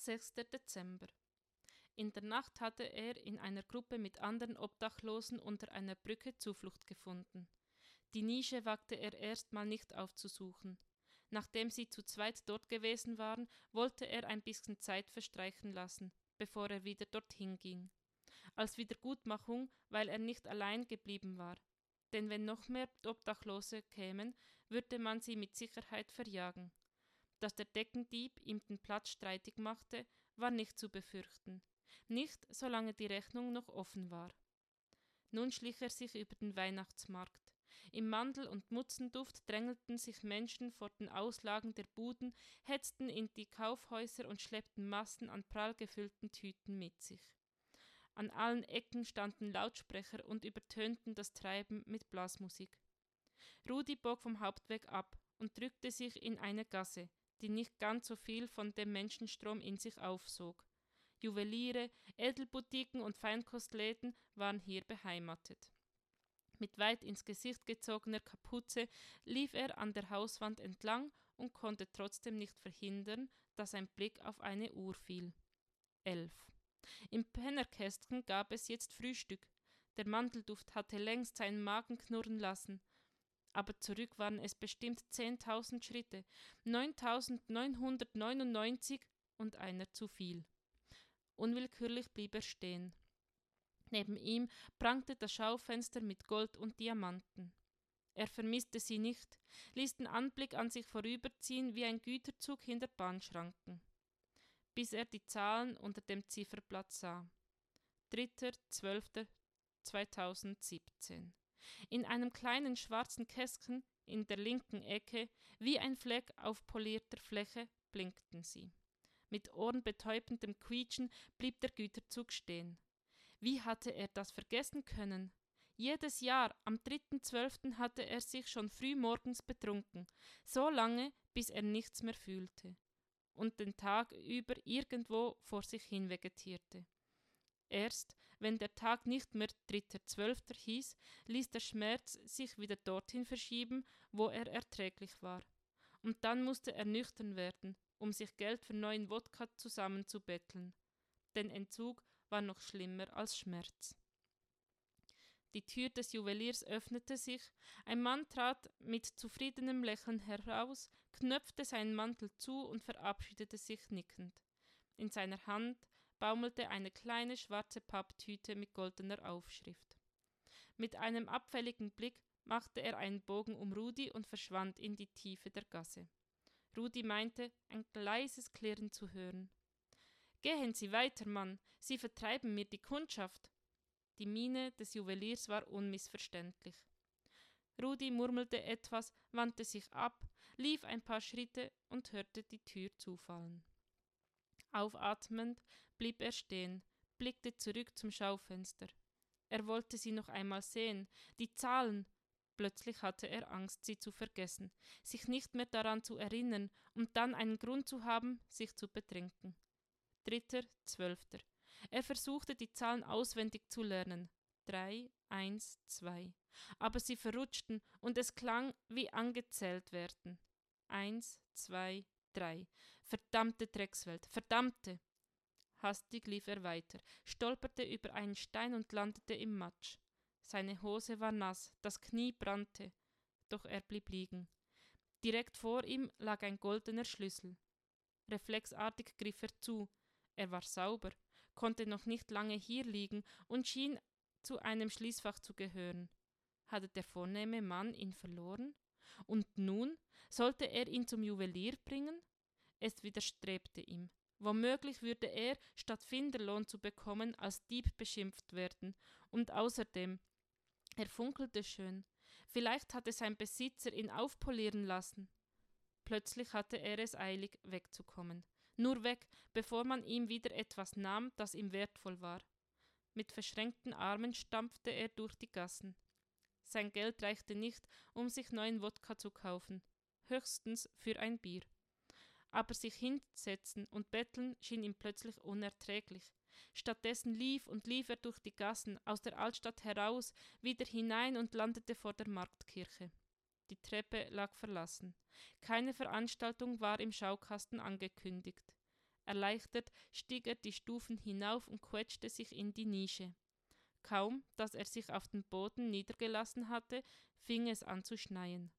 6. Dezember. In der Nacht hatte er in einer Gruppe mit anderen Obdachlosen unter einer Brücke Zuflucht gefunden. Die Nische wagte er erstmal nicht aufzusuchen. Nachdem sie zu zweit dort gewesen waren, wollte er ein bisschen Zeit verstreichen lassen, bevor er wieder dorthin ging. Als Wiedergutmachung, weil er nicht allein geblieben war. Denn wenn noch mehr Obdachlose kämen, würde man sie mit Sicherheit verjagen. Dass der Deckendieb ihm den Platz streitig machte, war nicht zu befürchten. Nicht, solange die Rechnung noch offen war. Nun schlich er sich über den Weihnachtsmarkt. Im Mandel- und Mutzenduft drängelten sich Menschen vor den Auslagen der Buden, hetzten in die Kaufhäuser und schleppten Massen an prall gefüllten Tüten mit sich. An allen Ecken standen Lautsprecher und übertönten das Treiben mit Blasmusik. Rudi bog vom Hauptweg ab und drückte sich in eine Gasse, die nicht ganz so viel von dem Menschenstrom in sich aufsog. Juweliere, Edelboutiquen und Feinkostläden waren hier beheimatet. Mit weit ins Gesicht gezogener Kapuze lief er an der Hauswand entlang und konnte trotzdem nicht verhindern, dass ein Blick auf eine Uhr fiel. Elf. Im Pennerkästchen gab es jetzt Frühstück. Der Mandelduft hatte längst seinen Magen knurren lassen. Aber zurück waren es bestimmt zehntausend Schritte, neuntausendneunhundertneunundneunzig und einer zu viel. Unwillkürlich blieb er stehen. Neben ihm prangte das Schaufenster mit Gold und Diamanten. Er vermisste sie nicht, ließ den Anblick an sich vorüberziehen wie ein Güterzug hinter Bahnschranken, bis er die Zahlen unter dem Zifferblatt sah. 3.12.2017 In einem kleinen schwarzen Kästchen in der linken Ecke, wie ein Fleck auf polierter Fläche, blinkten sie. Mit ohrenbetäubendem Quietschen blieb der Güterzug stehen. Wie hatte er das vergessen können? Jedes Jahr am 3.12. hatte er sich schon früh morgens betrunken, so lange, bis er nichts mehr fühlte und den Tag über irgendwo vor sich hin vegetierte. Erst wenn der Tag nicht mehr 3.12. hieß, ließ der Schmerz sich wieder dorthin verschieben, wo er erträglich war. Und dann musste er nüchtern werden, um sich Geld für neuen Wodka zusammenzubetteln. Den Entzug war noch schlimmer als Schmerz. Die Tür des Juweliers öffnete sich, ein Mann trat mit zufriedenem Lächeln heraus, knöpfte seinen Mantel zu und verabschiedete sich nickend. In seiner Hand baumelte eine kleine schwarze Papptüte mit goldener Aufschrift. Mit einem abfälligen Blick machte er einen Bogen um Rudi und verschwand in die Tiefe der Gasse. Rudi meinte, ein leises Klirren zu hören. Gehen Sie weiter, Mann, Sie vertreiben mir die Kundschaft. Die Miene des Juweliers war unmissverständlich. Rudi murmelte etwas, wandte sich ab, lief ein paar Schritte und hörte die Tür zufallen. Aufatmend blieb er stehen, blickte zurück zum Schaufenster. Er wollte sie noch einmal sehen, die Zahlen. Plötzlich hatte er Angst, sie zu vergessen, sich nicht mehr daran zu erinnern und dann einen Grund zu haben, sich zu betrinken. 3.12. Er versuchte die Zahlen auswendig zu lernen. 3, 1, 2. Aber sie verrutschten und es klang wie angezählt werden. 1, 2, 3. Verdammte Dreckswelt, verdammte! Hastig lief er weiter, stolperte über einen Stein und landete im Matsch. Seine Hose war nass, das Knie brannte, doch er blieb liegen. Direkt vor ihm lag ein goldener Schlüssel. Reflexartig griff er zu, er war sauber, konnte noch nicht lange hier liegen und schien zu einem Schließfach zu gehören. Hatte der vornehme Mann ihn verloren? Und nun sollte er ihn zum Juwelier bringen? Es widerstrebte ihm. Womöglich würde er, statt Finderlohn zu bekommen, als Dieb beschimpft werden. Und außerdem, er funkelte schön. Vielleicht hatte sein Besitzer ihn aufpolieren lassen. Plötzlich hatte er es eilig, wegzukommen. Nur weg, bevor man ihm wieder etwas nahm, das ihm wertvoll war. Mit verschränkten Armen stampfte er durch die Gassen. Sein Geld reichte nicht, um sich neuen Wodka zu kaufen, höchstens für ein Bier. Aber sich hinsetzen und betteln schien ihm plötzlich unerträglich. Stattdessen lief und lief er durch die Gassen, aus der Altstadt heraus, wieder hinein und landete vor der Marktkirche. Die Treppe lag verlassen. Keine Veranstaltung war im Schaukasten angekündigt. Erleichtert stieg er die Stufen hinauf und quetschte sich in die Nische. Kaum, dass er sich auf den Boden niedergelassen hatte, fing es an zu schneien.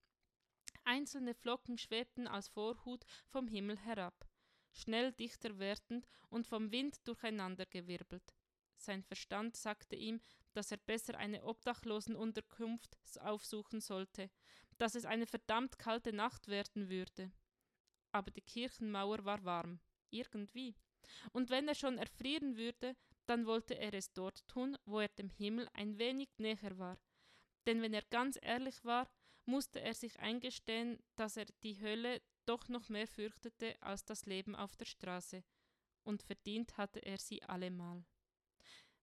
Einzelne Flocken schwebten als Vorhut vom Himmel herab, schnell dichter werdend und vom Wind durcheinandergewirbelt. Sein Verstand sagte ihm, dass er besser eine Obdachlosenunterkunft aufsuchen sollte, dass es eine verdammt kalte Nacht werden würde. Aber die Kirchenmauer war warm, irgendwie. Und wenn er schon erfrieren würde, dann wollte er es dort tun, wo er dem Himmel ein wenig näher war. Denn wenn er ganz ehrlich war, musste er sich eingestehen, dass er die Hölle doch noch mehr fürchtete als das Leben auf der Straße, und verdient hatte er sie allemal.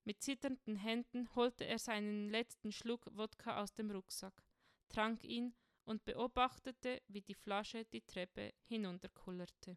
Mit zitternden Händen holte er seinen letzten Schluck Wodka aus dem Rucksack, trank ihn und beobachtete, wie die Flasche die Treppe hinunterkullerte.